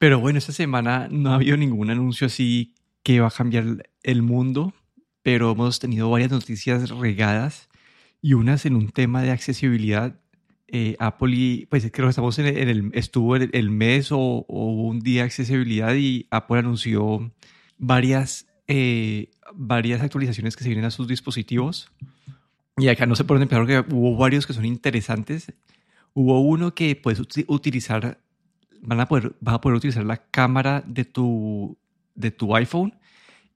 Pero bueno, esta semana no ha habido ningún anuncio así que va a cambiar el mundo, pero hemos tenido varias noticias regadas y unas en un tema de accesibilidad. Eh, Apple, pues creo que estamos en el, estuvo el, mes o, un día de accesibilidad y Apple anunció varias, eh, varias actualizaciones que se vienen a sus dispositivos. Y acá no sé por dónde empezar, porque hubo varios que son interesantes. Hubo uno que puedes utilizar, van a poder, vas a poder utilizar la cámara de tu, de tu iPhone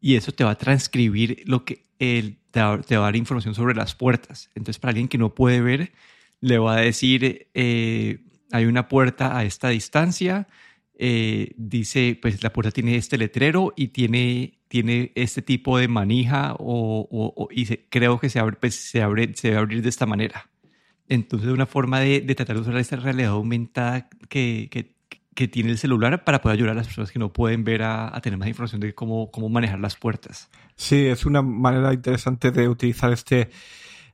y eso te va a transcribir lo que él te, va, a dar información sobre las puertas. Entonces, para alguien que no puede ver, le va a decir, eh, hay una puerta a esta distancia, eh, dice, pues la puerta tiene este letrero y tiene, tiene este tipo de manija o, y creo que se abre, pues, se abre, se debe abrir de esta manera. Entonces, una forma de, tratar de usar esta realidad aumentada que, que, que tiene el celular para poder ayudar a las personas que no pueden ver a, tener más información de cómo, cómo manejar las puertas. Sí, es una manera interesante de utilizar este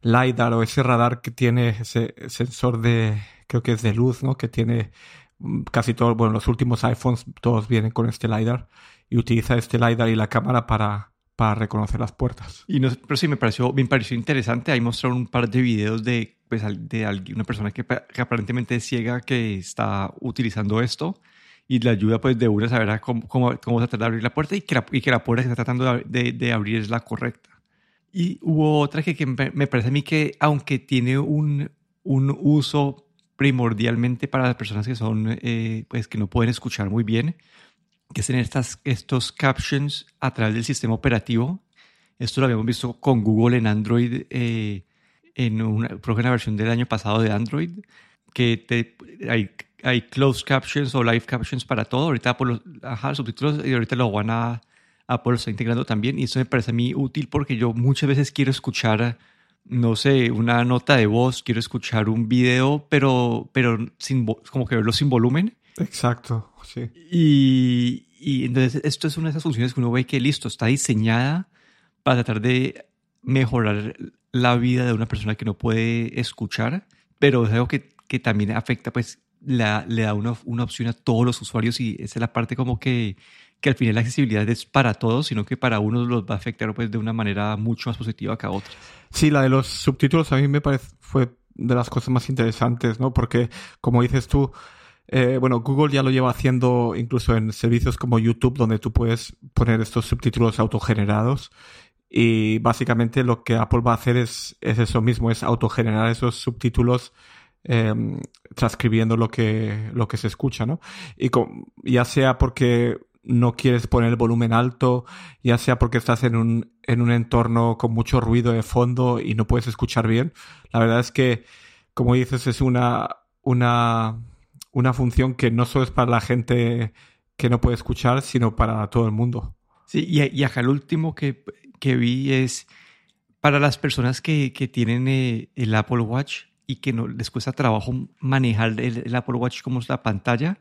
LiDAR o ese radar que tiene ese sensor de, creo que es de luz, ¿no? Que tiene mm, casi todos, bueno, los últimos iPhones todos vienen con este LiDAR y utiliza este LiDAR y la cámara para, para reconocer las puertas. Y no, pero sí me pareció, me pareció interesante. Ahí mostraron un par de videos de pues, de una persona que, aparentemente es ciega que está utilizando esto y le ayuda pues de una a saber cómo, cómo, cómo tratar de abrir la puerta y que la, y que la puerta que está tratando de, de, abrir es la correcta. Y hubo otra que, que, me parece a mí que aunque tiene un, un uso primordialmente para las personas que son eh, pues que no pueden escuchar muy bien, que es estas, estos captions a través del sistema operativo. Esto lo habíamos visto con Google en Android eh, en una, una versión del año pasado de Android, que te, hay, hay closed captions o live captions para todo. Ahorita los ajá, subtítulos y ahorita lo van a, Apple lo está integrando también. Y eso me parece a mí útil porque yo muchas veces quiero escuchar, no sé, una nota de voz, quiero escuchar un video, pero, pero sin, como que verlo sin volumen. Exacto, sí. Y, y entonces esto es una de esas funciones que uno ve que listo, está diseñada para tratar de mejorar la vida de una persona que no puede escuchar, pero es algo que, que también afecta, pues la, le da una, una, opción a todos los usuarios y esa es la parte como que, que al final la accesibilidad es para todos, sino que para unos los va a afectar pues de una manera mucho más positiva que a otros. Sí, la de los subtítulos a mí me parece fue de las cosas más interesantes, ¿no? Porque como dices tú, eh, bueno, Google ya lo lleva haciendo incluso en servicios como YouTube, donde tú puedes poner estos subtítulos autogenerados y básicamente lo que Apple va a hacer es, es eso mismo, es autogenerar esos subtítulos em, transcribiendo lo que, lo que se escucha, ¿no? Y ya sea porque no quieres poner el volumen alto, ya sea porque estás en un, en un entorno con mucho ruido de fondo y no puedes escuchar bien. La verdad es que, como dices, es una, una, una función que no solo es para la gente que no puede escuchar, sino para todo el mundo. Sí, y, y acá el último que que vi es para las personas que, que tienen eh, el Apple Watch y que no les cuesta trabajo manejar el, Apple Watch como es la pantalla,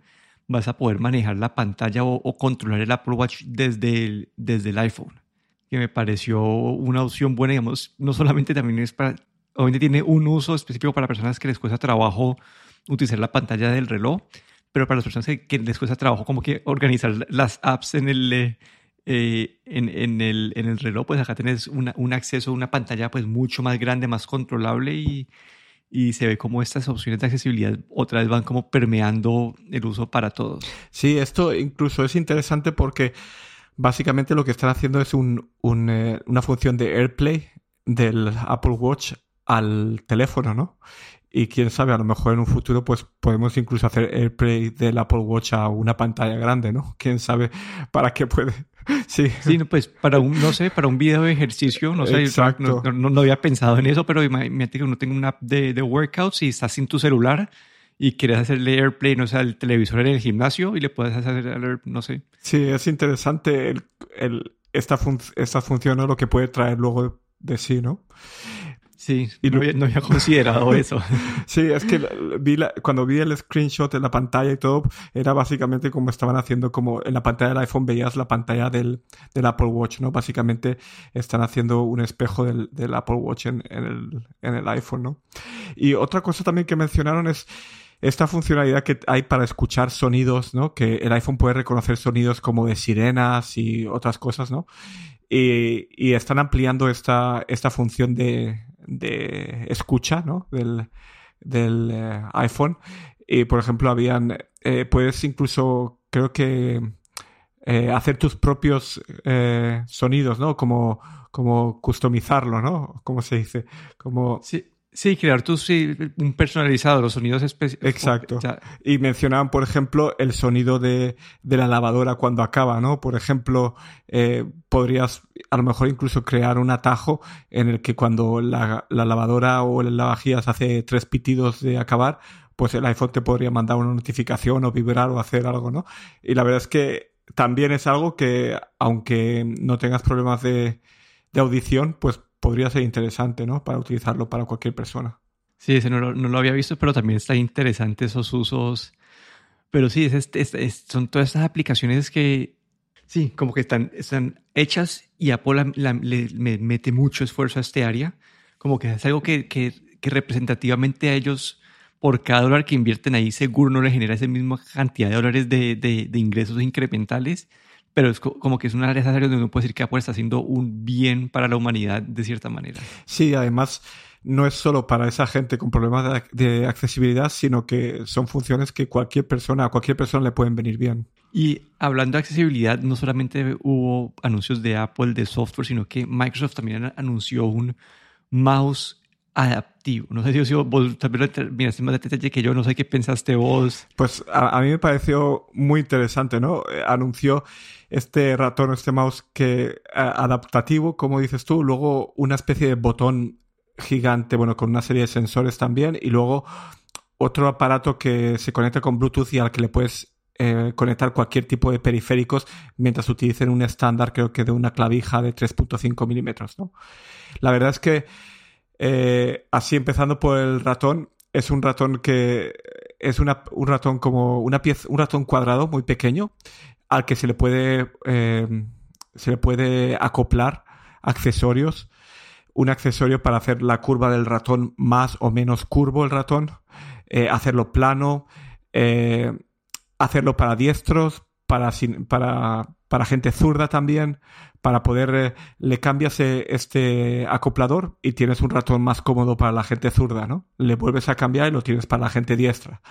vas a poder manejar la pantalla o, controlar el Apple Watch desde el, desde el iPhone, que me pareció una opción buena, digamos, no solamente también es para, obviamente tiene un uso específico para personas que les cuesta trabajo utilizar la pantalla del reloj, pero para las personas que, que les cuesta trabajo como que organizar las apps en el eh, eh, en, en, el, en, el, reloj, pues acá tienes una, un acceso a una pantalla pues mucho más grande, más controlable y, y se ve como estas opciones de accesibilidad otra vez van como permeando el uso para todos. Sí, esto incluso es interesante porque básicamente lo que están haciendo es eh, una función de AirPlay del Apple Watch al teléfono, ¿no? Y quién sabe, a lo mejor en un futuro pues podemos incluso hacer AirPlay del Apple Watch a una pantalla grande, ¿no? Quién sabe para qué puede. Sí. Sí, pues para un, no sé, para un video de ejercicio, no sé, Exacto. No, no, había pensado en eso, pero imagínate que uno tenga una app de, de workouts y estás sin tu celular y quieres hacerle AirPlay, no sé, al televisor en el gimnasio y le puedes hacer, no sé. Sí, es interesante el, el, esta, esta función, ¿no? lo que puede traer luego de sí, ¿no? Sí, y no, había, considerado eso. sí, es que vi cuando vi el screenshot en la pantalla y todo, era básicamente como estaban haciendo, como en la pantalla del iPhone veías la pantalla del, del Apple Watch, ¿no? Básicamente están haciendo un espejo del, del Apple Watch en, en, el, en el iPhone, ¿no? Y otra cosa también que mencionaron es esta funcionalidad que hay para escuchar sonidos, ¿no? Que el iPhone puede reconocer sonidos como de sirenas y otras cosas, ¿no? Y, están ampliando esta, esta función de, de escucha, ¿no? Del, del eh, iPhone. Y, por ejemplo, habían, eh, puedes incluso, creo que, eh, hacer tus propios sonidos, ¿no? Como, como customizarlo, ¿no? ¿Cómo se dice? Como... Sí. Sí, crear tu, un personalizado, los sonidos específicos. Exacto. y mencionaban, por ejemplo, el sonido de, de, la lavadora cuando acaba, ¿no? Por ejemplo, eh, podrías a lo mejor incluso crear un atajo en el que cuando la, la lavadora o el lavavajillas hace tres pitidos de acabar, pues el iPhone te podría mandar una notificación o vibrar o hacer algo, ¿no? Y la verdad es que también es algo que, aunque no tengas problemas de, de audición, pues podría ser interesante, ¿no? Para utilizarlo para cualquier persona. Sí, ese no lo, había visto, pero también está interesante esos usos. Pero sí, es, son todas estas aplicaciones que, sí, como que están, están hechas y Apple le mete mucho esfuerzo a este área. Como que es algo que, que, que, representativamente a ellos, por cada dólar que invierten ahí, seguro no le genera esa misma cantidad de dólares de, de, de ingresos incrementales pero es como que es una área donde uno puede decir que Apple está haciendo un bien para la humanidad de cierta manera. Sí, además no es solo para esa gente con problemas de, accesibilidad, sino que son funciones que cualquier persona, a cualquier persona le pueden venir bien. Y hablando de accesibilidad, no solamente hubo anuncios de Apple de software, sino que Microsoft también anunció un mouse adaptivo. No sé si vos también miraste más detalle que yo, no sé qué pensaste vos. Pues a, a, mí me pareció muy interesante, ¿no? Eh, anunció este ratón, este mouse que adaptativo, como dices tú, luego una especie de botón gigante, bueno, con una serie de sensores también, y luego otro aparato que se conecta con Bluetooth y al que le puedes eh, conectar cualquier tipo de periféricos mientras utilicen un estándar, creo que de una clavija de 3.5 milímetros, ¿no? La verdad es que, eh, así empezando por el ratón, es un ratón que es una, un ratón como una pieza, un ratón cuadrado muy pequeño al que se le puede, eh, se le puede acoplar accesorios. Un accesorio para hacer la curva del ratón más o menos curvo el ratón, eh, hacerlo plano, eh, hacerlo para diestros, para, para, para gente zurda también, para poder, le cambias este acoplador y tienes un ratón más cómodo para la gente zurda, ¿no? Le vuelves a cambiar y lo tienes para la gente diestra.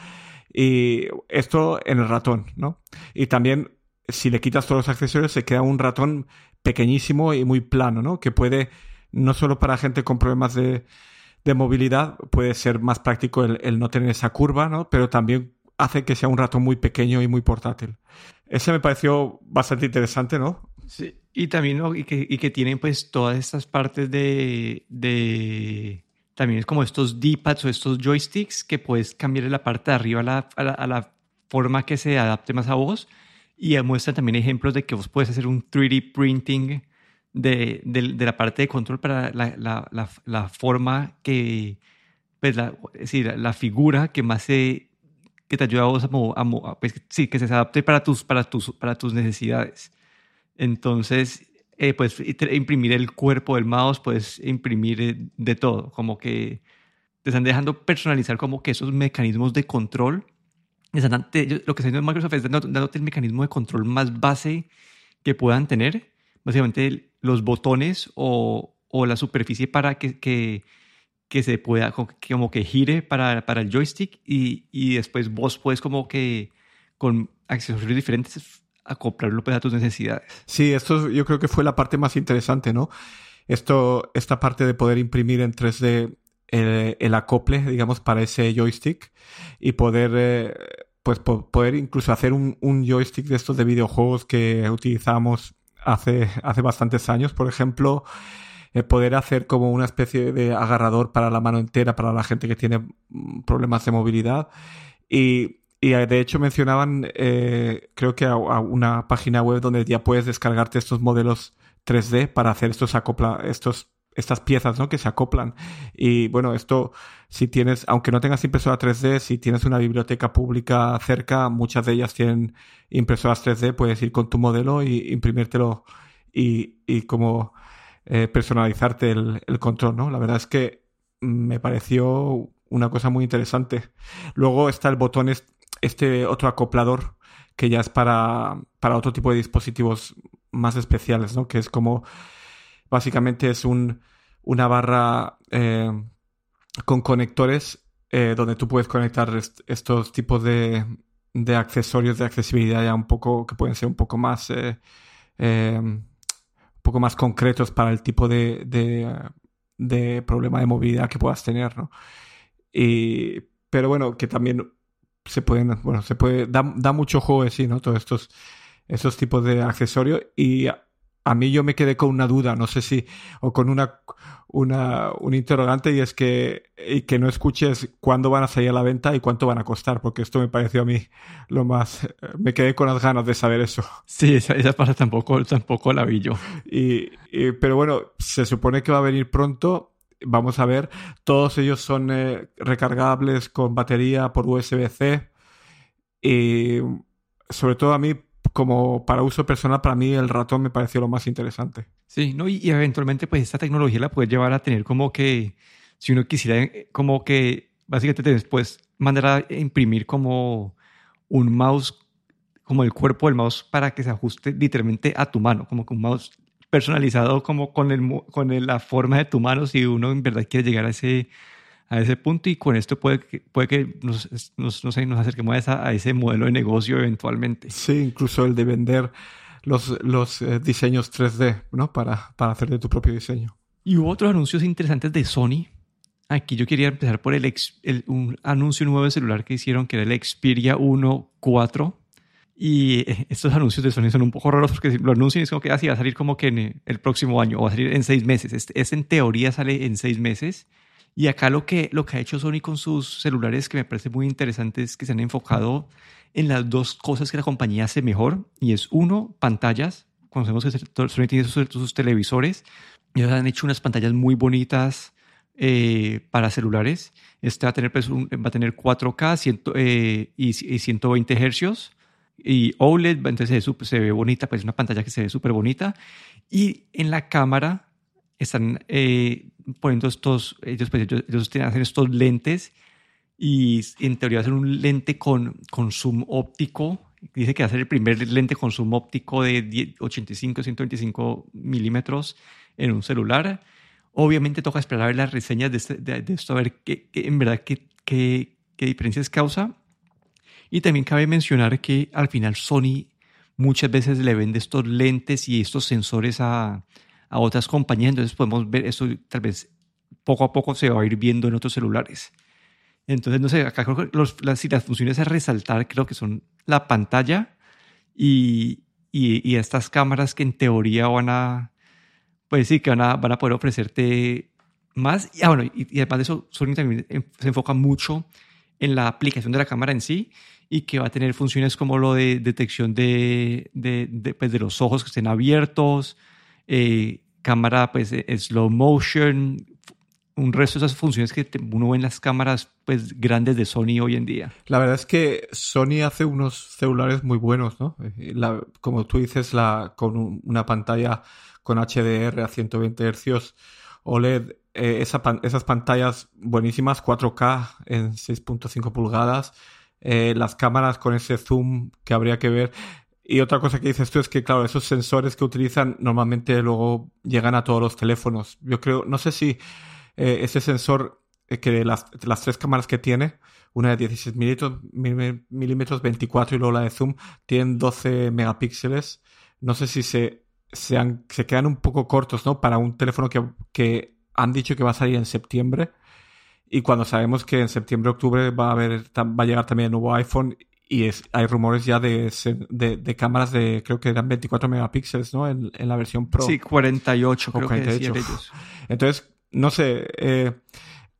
Y esto en el ratón, ¿no? Y también si le quitas todos los accesorios, se queda un ratón pequeñísimo y muy plano, ¿no? Que puede, no solo para gente con problemas de, movilidad, puede ser más práctico el, no tener esa curva, ¿no? Pero también hace que sea un ratón muy pequeño y muy portátil. Ese me pareció bastante interesante, ¿no? Sí, y también, ¿no? y, que, y que tienen pues todas estas partes de, de... También es como estos D-pads o estos joysticks que puedes cambiar la parte de arriba a la, a la forma que se adapte más a vos y muestra también ejemplos de que vos puedes hacer un 3D printing de, de, la parte de control para la, la, la, forma que, pues la, es decir, la figura que más se, que te ayuda a vos a, pues, sí, que se adapte para tus, para tus, para tus necesidades. Entonces, eh, puedes imprimir el cuerpo del mouse, puedes imprimir eh, de todo, como que te están dejando personalizar como que esos mecanismos de control lo que está haciendo Microsoft es dándote el mecanismo de control más base que puedan tener, básicamente los botones o, o la superficie para que, que, que, se pueda, como que gire para, para el joystick y, y, después vos puedes como que con accesorios diferentes acoplarlo pues, a tus necesidades. Sí, esto yo creo que fue la parte más interesante, ¿no? Esto, esta parte de poder imprimir en 3D el, acople, digamos, para ese joystick y poder, eh, pues, poder incluso hacer un, joystick de estos de videojuegos que utilizamos hace, hace bastantes años, por ejemplo, eh, poder hacer como una especie de agarrador para la mano entera para la gente que tiene mm, problemas de movilidad y y de hecho mencionaban, eh, creo que a, una página web donde ya puedes descargarte estos modelos 3D para hacer estos acopla, estos estas piezas, ¿no? Que se acoplan. Y bueno, esto, si tienes, aunque no tengas impresora 3D, si tienes una biblioteca pública cerca, muchas de ellas tienen impresoras 3D, puedes ir con tu modelo y imprimírtelo y, y como eh, personalizarte el, control, ¿no? La verdad es que me pareció una cosa muy interesante. Luego está el botón, este otro acoplador, que ya es para, para otro tipo de dispositivos más especiales, ¿no? Que es como, básicamente es un, una barra eh, con conectores eh, donde tú puedes conectar estos tipos de, de, accesorios de accesibilidad ya un poco, que pueden ser un poco más, un poco más concretos para el tipo de, de, problema de movilidad que puedas tener, ¿no? Y, pero bueno, que también se pueden, bueno, se puede, da, da mucho juego de sí, ¿no? Todos estos, estos tipos de accesorios y a mí yo me quedé con una duda, no sé si, o con una, una, un interrogante y es que, y que no escuches cuándo van a salir a la venta y cuánto van a costar, porque esto me pareció a mí lo más, me quedé con las ganas de saber eso. Sí, esa, esa parte tampoco, tampoco la vi yo. Y, pero bueno, se supone que va a venir pronto. Vamos a ver, todos ellos son eh, recargables con batería por USB-C. Y sobre todo a mí como para uso personal, para mí el ratón me pareció lo más interesante. Sí, ¿no? y, eventualmente pues esta tecnología la puede llevar a tener como que, si uno quisiera, eh, como que básicamente después mandar a imprimir como un mouse, como el cuerpo del mouse para que se ajuste literalmente a tu mano, como que un mouse personalizado como con, el, con la forma de tu mano, si uno en verdad quiere llegar a ese a ese punto y con esto puede que, puede que nos, nos, no sé, nos acerquemos a, a, ese modelo de negocio eventualmente. Sí, incluso el de vender los, los eh, diseños 3D, ¿no? Para, para hacer de tu propio diseño. Y hubo otros anuncios interesantes de Sony. Aquí yo quería empezar por el, el, un anuncio nuevo de celular que hicieron, que era el Xperia 1 4. Y eh, estos anuncios de Sony son un poco raros porque lo anuncian y es como que así ah, va a salir como que en el próximo año o va a salir en seis meses. Este, este en teoría sale en seis meses y acá lo que, lo que ha hecho Sony con sus celulares, que me parece muy interesante, es que se han enfocado en las dos cosas que la compañía hace mejor. Y es uno, pantallas. Conocemos que Sony tiene sus, televisores. Y han hecho unas pantallas muy bonitas eh, para celulares. Este va a tener, pues, va a tener 4K eh, y, 120 Hz. Y OLED, entonces se, ve bonita, pues una pantalla que se ve súper bonita. Y en la cámara están eh, poniendo estos, ellos, pues, ellos, hacen estos lentes y en teoría hacen un lente con, con zoom óptico. Dice que va a ser el primer lente con zoom óptico de 85, 125 milímetros en un celular. Obviamente toca esperar a ver las reseñas de, este, de, esto, a ver qué, en verdad qué, qué, qué diferencias causa. Y también cabe mencionar que al final Sony muchas veces le vende estos lentes y estos sensores a, a otras compañías, entonces podemos ver eso tal vez poco a poco se va a ir viendo en otros celulares. Entonces, no sé, acá creo que los, las, las funciones a resaltar creo que son la pantalla y, y, estas cámaras que en teoría van a, pues sí, que van a, van a poder ofrecerte más. Y, ah, bueno, y, además de eso, Sony también se enfoca mucho en la aplicación de la cámara en sí y que va a tener funciones como lo de detección de, de, de, pues de los ojos que estén abiertos, eh, cámara pues eh, slow motion, un resto de esas funciones que uno ve en las cámaras pues grandes de Sony hoy en día. La verdad es que Sony hace unos celulares muy buenos, ¿no? Eh, como tú dices, la, con una pantalla con HDR a 120 Hz, OLED, esas pantallas buenísimas, 4K en 6.5 pulgadas, las cámaras con ese zoom que habría que ver. Y otra cosa que dices tú es que, claro, esos sensores que utilizan normalmente luego llegan a todos los teléfonos. Yo creo, no sé si eh, ese sensor eh, que las, las, tres cámaras que tiene, una de 16 milímetros, milímetros, 24 y luego la de zoom, tienen 12 megapíxeles. No sé si se, se, se quedan un poco cortos, ¿no? Para un teléfono que, que han dicho que va a salir en septiembre. Y cuando sabemos que en septiembre, octubre va a haber, va a llegar también el nuevo iPhone y es, hay rumores ya de, de, cámaras de, creo que eran 24 megapíxeles, ¿no? En, la versión Pro. Sí, 48, creo 48. que ellos. Entonces, no sé, eh,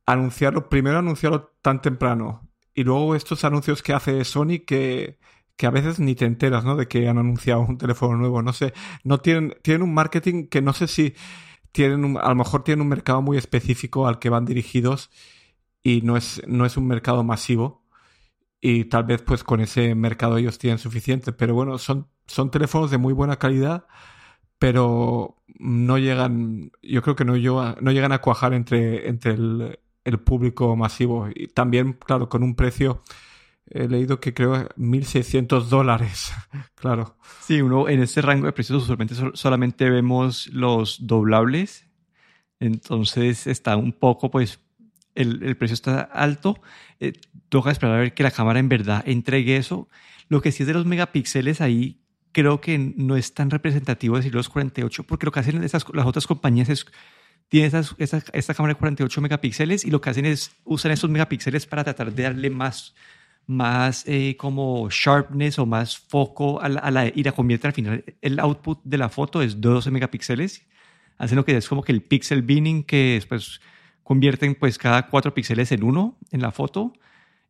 anunciarlo, primero anunciarlo tan temprano y luego estos anuncios que hace Sony que, que a veces ni te enteras, ¿no? De que han anunciado un teléfono nuevo, no sé, no tienen, tienen un marketing que no sé si tienen a lo mejor tienen un mercado muy específico al que van dirigidos y no es, no es un mercado masivo y tal vez pues con ese mercado ellos tienen suficiente. Pero bueno, son, son teléfonos de muy buena calidad, pero no llegan, yo creo que no, no llegan a cuajar entre, entre el, público masivo. Y también, claro, con un precio, he leído que creo 1.600 dólares, claro. Sí, uno en este rango de precios solamente vemos los doblables, entonces está un poco, pues, el, el precio está alto. Eh, toca esperar a ver que la cámara en verdad entregue eso. Lo que sí es de los megapíxeles ahí, creo que no es tan representativo decir los 48, porque lo que hacen esas, las otras compañías es tiene esta cámara de 48 megapíxeles y lo que hacen es usan esos megapíxeles para tratar de darle más, más eh, como sharpness o más foco a la, y la convierte al final. El output de la foto es 12 megapíxeles. Hacen lo que es como que el pixel binning que después convierten pues cada 4 píxeles en uno en la foto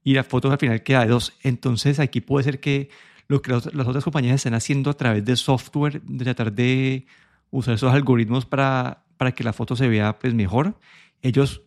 y la foto al final queda de 2. Entonces aquí puede ser que lo que las otras compañías están haciendo a través de software, de tratar de usar esos algoritmos para para que la foto se vea pues mejor. Ellos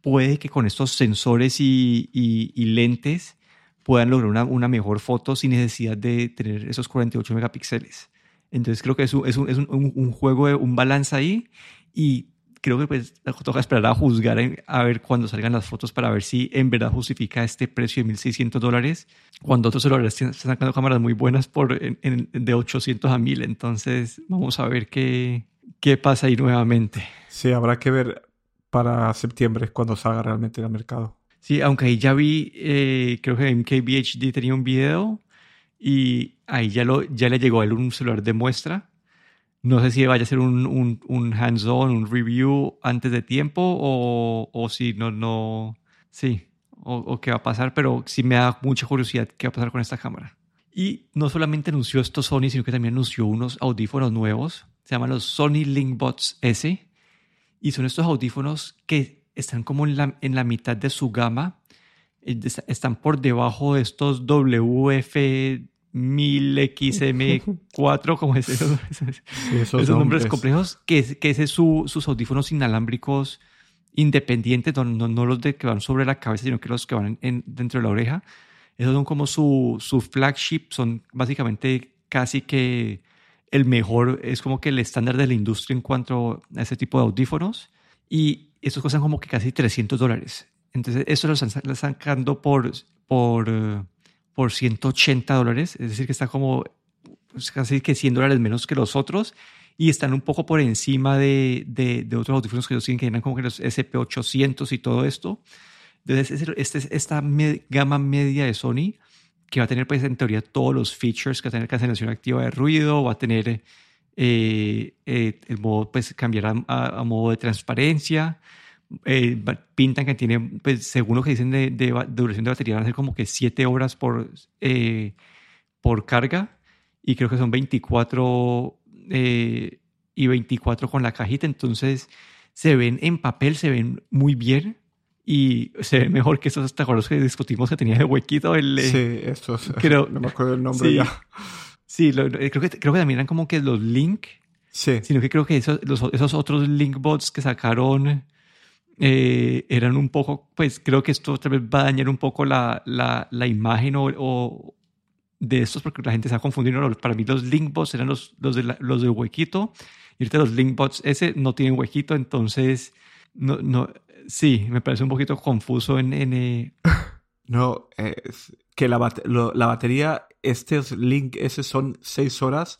puede que con estos sensores y, lentes puedan lograr una, una, mejor foto sin necesidad de tener esos 48 megapíxeles. Entonces creo que es un, es un, es un, juego, un balance ahí y creo que pues toca esperar a juzgar a ver cuando salgan las fotos para ver si en verdad justifica este precio de 1.600 dólares cuando otros celulares están sacando cámaras muy buenas por de 800 a 1.000. Entonces vamos a ver qué, qué pasa ahí nuevamente. Sí, habrá que ver para septiembre cuando salga realmente al mercado. Sí, aunque ahí ya vi, eh, creo que MKBHD tenía un video y ahí ya, lo, ya le llegó a él un celular de muestra. No sé si vaya a ser un, un, un hands-on, un review antes de tiempo o, o si no, no, sí, o, o, qué va a pasar, pero sí me da mucha curiosidad qué va a pasar con esta cámara. Y no solamente anunció esto Sony, sino que también anunció unos audífonos nuevos. Se llaman los Sony Linkbots S. Y son estos audífonos que están como en la, en la mitad de su gama, están por debajo de estos WF1000XM4, como es eso? esos, nombres. complejos, que, que es su, sus audífonos inalámbricos independientes, no, no, los de que van sobre la cabeza, sino que los que van en, dentro de la oreja. Esos son como su, su flagship, son básicamente casi que el mejor, es como que el estándar de la industria en cuanto a ese tipo de audífonos. Y estos costan como que casi 300 dólares. Entonces, eso lo están, sacando por, por, eh, por 180 dólares. Es decir, que está como pues, casi que 100 dólares menos que los otros. Y están un poco por encima de, de, de otros audífonos que ellos tienen, que eran como que los SP800 y todo esto. Entonces, este, esta gama media de Sony que va a tener, pues, en teoría, todos los features que va a tener cancelación activa de ruido, va a tener eh, eh, el modo, pues, cambiar a, modo de transparencia. Eh, pintan que tiene, pues, según lo que dicen de, duración de batería, van a ser como que 7 horas por, por carga y creo que son 24 y 24 con la cajita. Entonces, se ven en papel, se ven muy bien y se ve mejor que esos los que discutimos que tenía de huequito. El, eh, sí, estos. Creo, no me acuerdo el nombre sí, ya. Sí, eh, creo, que, creo que también eran como que los Link. Sí. Sino que creo que esos, esos otros Link bots que sacaron eh, eran un poco, pues creo que esto tal vez va a dañar un poco la, la, la imagen o, de estos porque la gente se ha confundido. Para mí los Link bots eran los, los, de los de huequito y ahorita los Link bots ese no tienen huequito, entonces no, no, sí, me parece un poquito confuso en... Eh, no, es que la, la batería, estos Link ese son 6 horas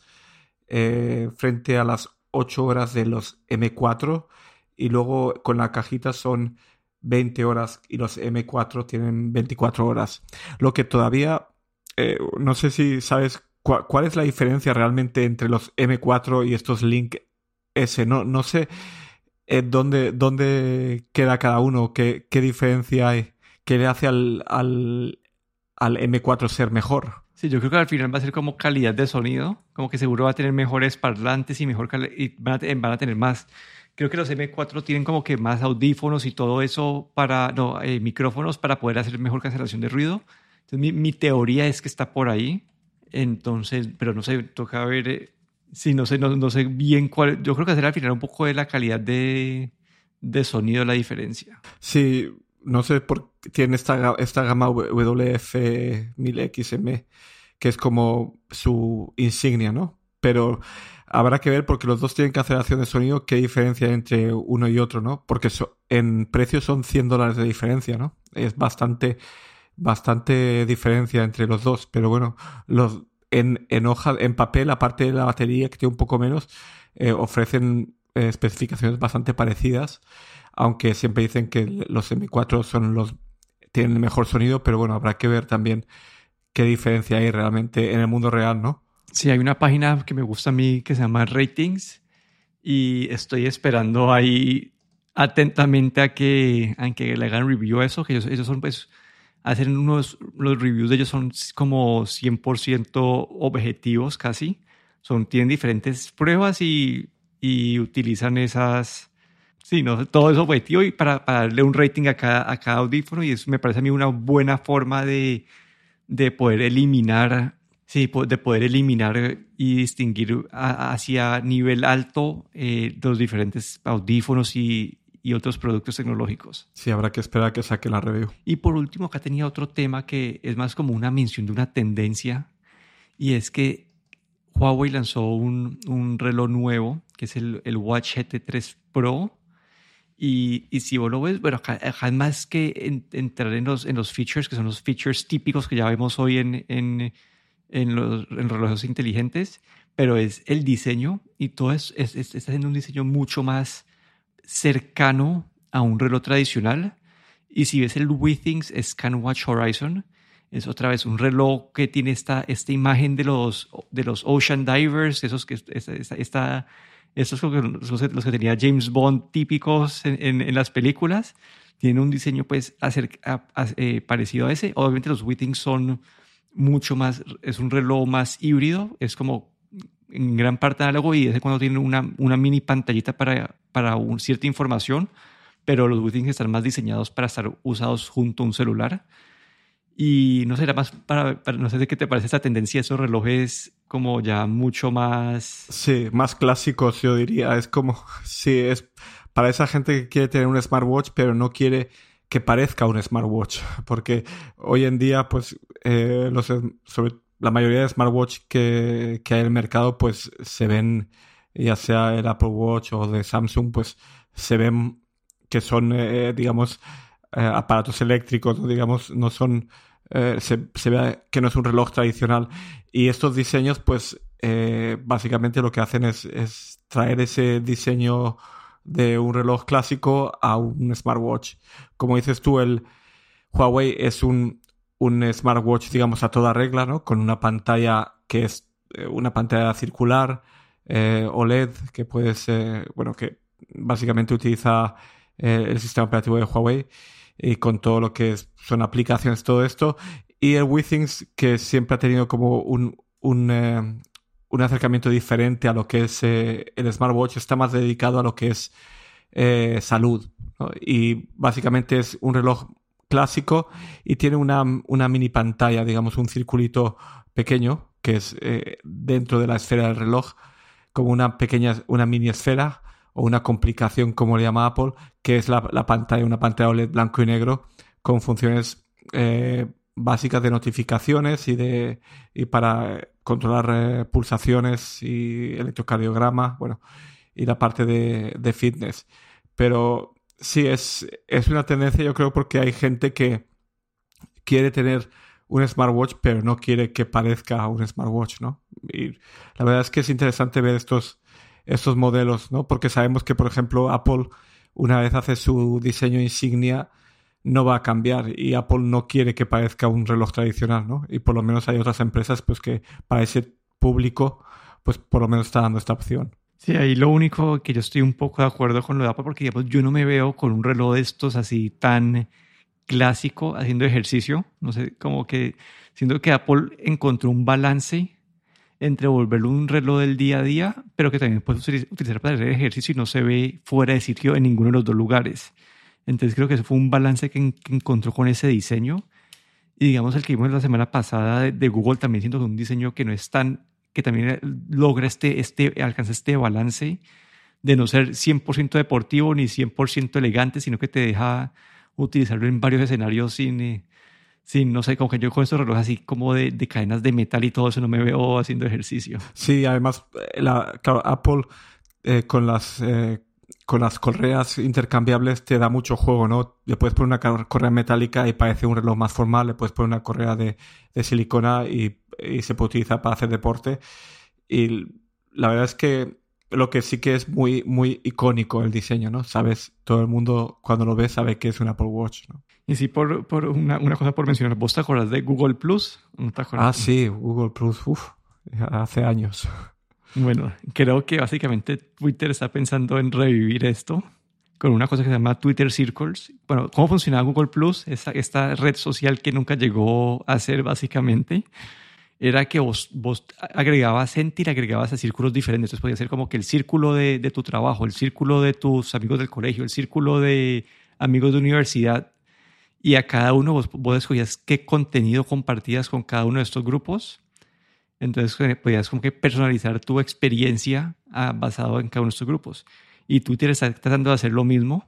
eh, frente a las 8 horas de los M4 y luego con la cajita son 20 horas y los M4 tienen 24 horas. Lo que todavía, eh, no sé si sabes cuál es la diferencia realmente entre los M4 y estos Link S. No, no sé eh, ¿dónde, ¿dónde, queda cada uno? ¿Qué, qué diferencia hay? ¿Qué le hace al, al, al, M4 ser mejor? Sí, yo creo que al final va a ser como calidad de sonido, como que seguro va a tener mejores parlantes y, mejor y van, a, van a tener más. Creo que los M4 tienen como que más audífonos y todo eso para, no, eh, micrófonos para poder hacer mejor cancelación de ruido. Entonces mi, mi, teoría es que está por ahí. Entonces, pero no sé, toca ver eh, Sí, no sé, no, sé bien cuál. Yo creo que será al final un poco de la calidad de, de sonido la diferencia. Sí, no sé por qué tiene esta, esta gama WF1000XM, que es como su insignia, ¿no? Pero habrá que ver porque los dos tienen cancelación de sonido, qué diferencia hay entre uno y otro, ¿no? Porque en precio son 100 dólares de diferencia, ¿no? Es bastante, bastante diferencia entre los dos, pero bueno, los, en, hoja, en papel, aparte de la batería que tiene un poco menos, eh, ofrecen eh, especificaciones bastante parecidas, aunque siempre dicen que los M4 son los tienen el mejor sonido, pero bueno, habrá que ver también qué diferencia hay realmente en el mundo real, ¿no? Sí, hay una página que me gusta a mí que se llama Ratings y estoy esperando ahí atentamente a que, a que le hagan review a eso, que ellos, son pues, hacen unos, los reviews de ellos son como 100% objetivos casi, son, tienen diferentes pruebas y, y utilizan esas, sí, no, todo es objetivo y para, para darle un rating a cada, a cada audífono y eso me parece a mí una buena forma de, de poder eliminar, sí, de poder eliminar y distinguir hacia nivel alto eh, los diferentes audífonos y, y, otros productos tecnológicos. Sí, habrá que esperar a que saque la review. Y por último, acá tenía otro tema que es más como una mención de una tendencia y es que Huawei lanzó un, un reloj nuevo que es el, el Watch GT3 Pro y, y, si vos lo ves, bueno, acá, más que entrar en los, en los features, que son los features típicos que ya vemos hoy en, en, en los en relojes inteligentes, pero es el diseño y todo es, es, está haciendo un diseño mucho más cercano a un reloj tradicional. Y si ves el WeThings ScanWatch Horizon, es otra vez un reloj que tiene esta, esta imagen de los, de los Ocean Divers, esos que, esta, esta estos los, que tenía James Bond típicos en, en, las películas. Tienen un diseño pues eh, parecido a ese. Obviamente los Whittings son mucho más, es un reloj más híbrido, es como en gran parte análogo y es cuando tiene una, una mini pantallita para, para un, cierta información, pero los Whittings están más diseñados para estar usados junto a un celular. Y no sé, más para, no sé de qué te parece esta tendencia, esos relojes como ya mucho más... Sí, más clásicos yo diría. Es como, sí, es para esa gente que quiere tener un smartwatch pero no quiere que parezca un smartwatch. Porque hoy en día, pues, eh, los, sobre la mayoría de smartwatch que, que hay en el mercado, pues se ven, ya sea el Apple Watch o de Samsung, pues se ven que son, eh, digamos, eh, aparatos eléctricos, digamos, no son, eh, se, se, ve que no es un reloj tradicional. Y estos diseños, pues, básicamente lo que hacen es, es, traer ese diseño de un reloj clásico a un smartwatch. Como dices tú, el Huawei es un, un smartwatch, digamos, a toda regla, ¿no? Con una pantalla que es una pantalla circular, OLED, que puede ser, bueno, que básicamente utiliza el sistema operativo de Huawei y con todo lo que son aplicaciones, todo esto. Y el WeThings, que siempre ha tenido como un, un, eh, un acercamiento diferente a lo que es eh, el smartwatch, está más dedicado a lo que es eh, salud. Y básicamente es un reloj clásico y tiene una, una, mini pantalla, digamos, un circulito pequeño, que es dentro de la esfera del reloj, como una pequeña, una mini esfera o una complicación, como le llama Apple, que es la, pantalla, una pantalla OLED blanco y negro con funciones eh, básicas de notificaciones y de y para controlar eh, pulsaciones y electrocardiograma, bueno, y la parte de, de, fitness. Pero sí, es, es una tendencia, yo creo, porque hay gente que quiere tener un smartwatch, pero no quiere que parezca un smartwatch, ¿no? Y la verdad es que es interesante ver estos, estos modelos, ¿no? Porque sabemos que, por ejemplo, Apple, una vez hace su diseño insignia, no va a cambiar y Apple no quiere que parezca un reloj tradicional, ¿no? Y por lo menos hay otras empresas, pues, que para ese público, pues, por lo menos está dando esta opción. Sí, ahí lo único que yo estoy un poco de acuerdo con lo de Apple, porque digamos, yo no me veo con un reloj de estos así tan clásico haciendo ejercicio. No sé, como que siento que Apple encontró un balance entre volverlo un reloj del día a día, pero que también puedes utilizar para hacer ejercicio y no se ve fuera de sitio en ninguno de los dos lugares. Entonces creo que ese fue un balance que, encontró con ese diseño. Y digamos el que vimos la semana pasada de, Google también siento que un diseño que no es tan, que también logra este, este, alcanza este balance de no ser 100% deportivo ni 100% elegante, sino que te deja utilizarlo en varios escenarios sin, eh, Sí, no sé, como que yo con estos relojes así como de, de, cadenas de metal y todo eso no me veo haciendo ejercicio. Sí, además, eh, la, claro, Apple eh, con las eh, con las correas intercambiables te da mucho juego, ¿no? Le puedes poner una correa metálica y parece un reloj más formal, le puedes poner una correa de, de silicona y, y, se puede utilizar para hacer deporte. Y la verdad es que lo que sí que es muy, muy icónico el diseño, ¿no? Sabes, todo el mundo cuando lo ve sabe que es un Apple Watch, ¿no? Y sí, por, por una, una, cosa por mencionar, ¿vos te acuerdas de Google Plus? ¿No te ah, sí, Google Plus, uff, hace años. Bueno, creo que básicamente Twitter está pensando en revivir esto con una cosa que se llama Twitter Circles. Bueno, ¿cómo funcionaba Google Plus? Esta, red social que nunca llegó a ser básicamente era que vos, agregabas gente y agregabas a círculos diferentes. Entonces podía ser como que el círculo de, de, tu trabajo, el círculo de tus amigos del colegio, el círculo de amigos de universidad. Y a cada uno vos, vos escogías qué contenido compartías con cada uno de estos grupos. Entonces eh, podías como que personalizar tu experiencia ah, basado en cada uno de estos grupos. Y Twitter está tratando de hacer lo mismo,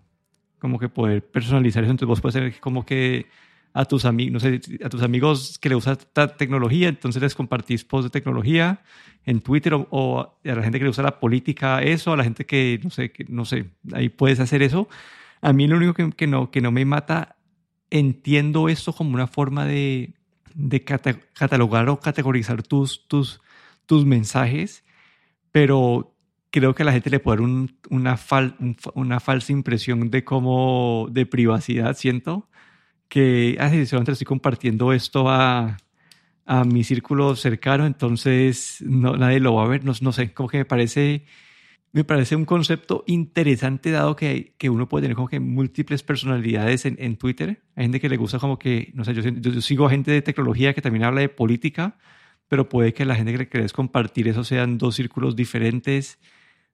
como que poder personalizar eso. Entonces vos puedes ser como que a tus amigos, no sé, a tus amigos que le usan tecnología, entonces les compartís posts de tecnología en Twitter o, a la gente que le usa la política eso, a la gente que no sé, que no sé, ahí puedes hacer eso. A mí lo único que, que no, que no me mata, entiendo esto como una forma de, de catalogar o categorizar tus, tus, tus mensajes, pero creo que a la gente le puede dar un, una, una falsa impresión de cómo de privacidad, siento que ah, solamente estoy compartiendo esto a, a, mi círculo cercano, entonces no, nadie lo va a ver, no, no, sé, como que me parece, me parece un concepto interesante dado que, que uno puede tener como que múltiples personalidades en, en Twitter. Hay gente que le gusta como que, no sé, yo, yo, sigo a gente de tecnología que también habla de política, pero puede que la gente que le querés compartir eso sean dos círculos diferentes.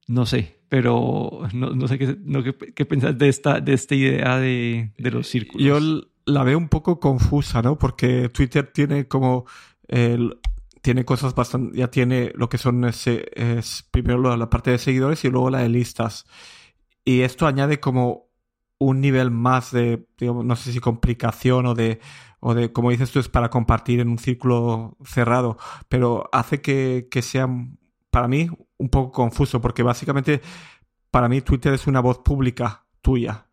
No sé, pero no, no sé qué, no, qué, qué pensás de esta, de esta idea de, de los círculos. Yo la veo un poco confusa, ¿no? Porque Twitter tiene como... El, tiene cosas bastante... Ya tiene lo que son ese, es primero la parte de seguidores y luego la de listas. Y esto añade como un nivel más de, digamos, no sé si complicación o de, o de, como dices tú, es para compartir en un círculo cerrado, pero hace que, que sea, para mí, un poco confuso, porque básicamente, para mí Twitter es una voz pública tuya.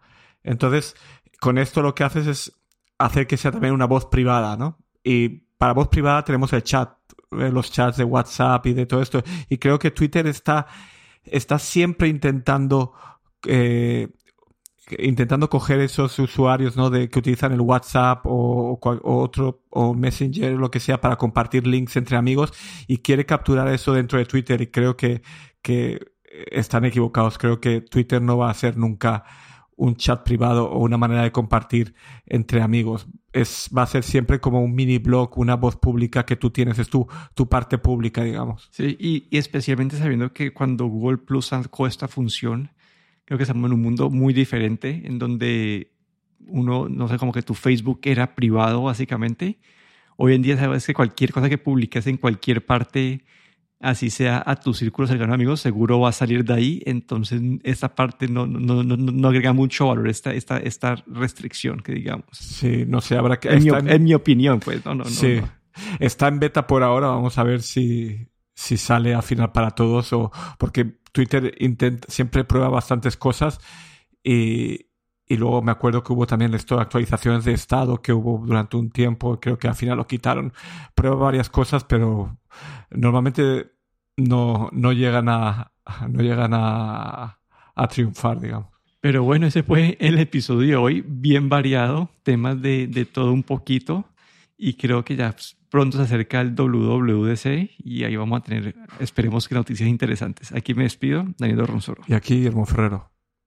Entonces, con esto lo que haces es hacer que sea también una voz privada, ¿no? Y para voz privada tenemos el chat, los chats de WhatsApp y de todo esto. Y creo que Twitter está, está siempre intentando, eh, intentando coger esos usuarios, ¿no? De, que utilizan el WhatsApp o, o, otro, o Messenger, lo que sea, para compartir links entre amigos y quiere capturar eso dentro de Twitter y creo que, que están equivocados. Creo que Twitter no va a ser nunca un chat privado o una manera de compartir entre amigos. Es, va a ser siempre como un mini blog, una voz pública que tú tienes, es tu, tu parte pública, digamos. Sí, y, y especialmente sabiendo que cuando Google Plus sacó esta función, creo que estamos en un mundo muy diferente, en donde uno, no sé, como que tu Facebook era privado básicamente. Hoy en día sabes que cualquier cosa que publiques en cualquier parte así sea a tu círculo cercano amigos, seguro va a salir de ahí. Entonces, esta parte no, no, no, no agrega mucho valor, esta, esta, esta restricción que digamos. Sí, no sé, habrá que... En, mi, en... mi, opinión, pues, no, no, sí. Está en beta por ahora, vamos a ver si, si sale al final para todos o... Porque Twitter intenta, siempre prueba bastantes cosas y, y luego me acuerdo que hubo también esto de actualizaciones de estado que hubo durante un tiempo, creo que al final lo quitaron. Prueba varias cosas, pero normalmente no, no llegan a no llegan a, a triunfar, digamos. Pero bueno, ese fue el episodio de hoy, bien variado, temas de, de todo un poquito. Y creo que ya pronto se acerca el WWDC y ahí vamos a tener, esperemos que noticias interesantes. Aquí me despido, Daniel Ronsoro. Y aquí, Guillermo Ferrero.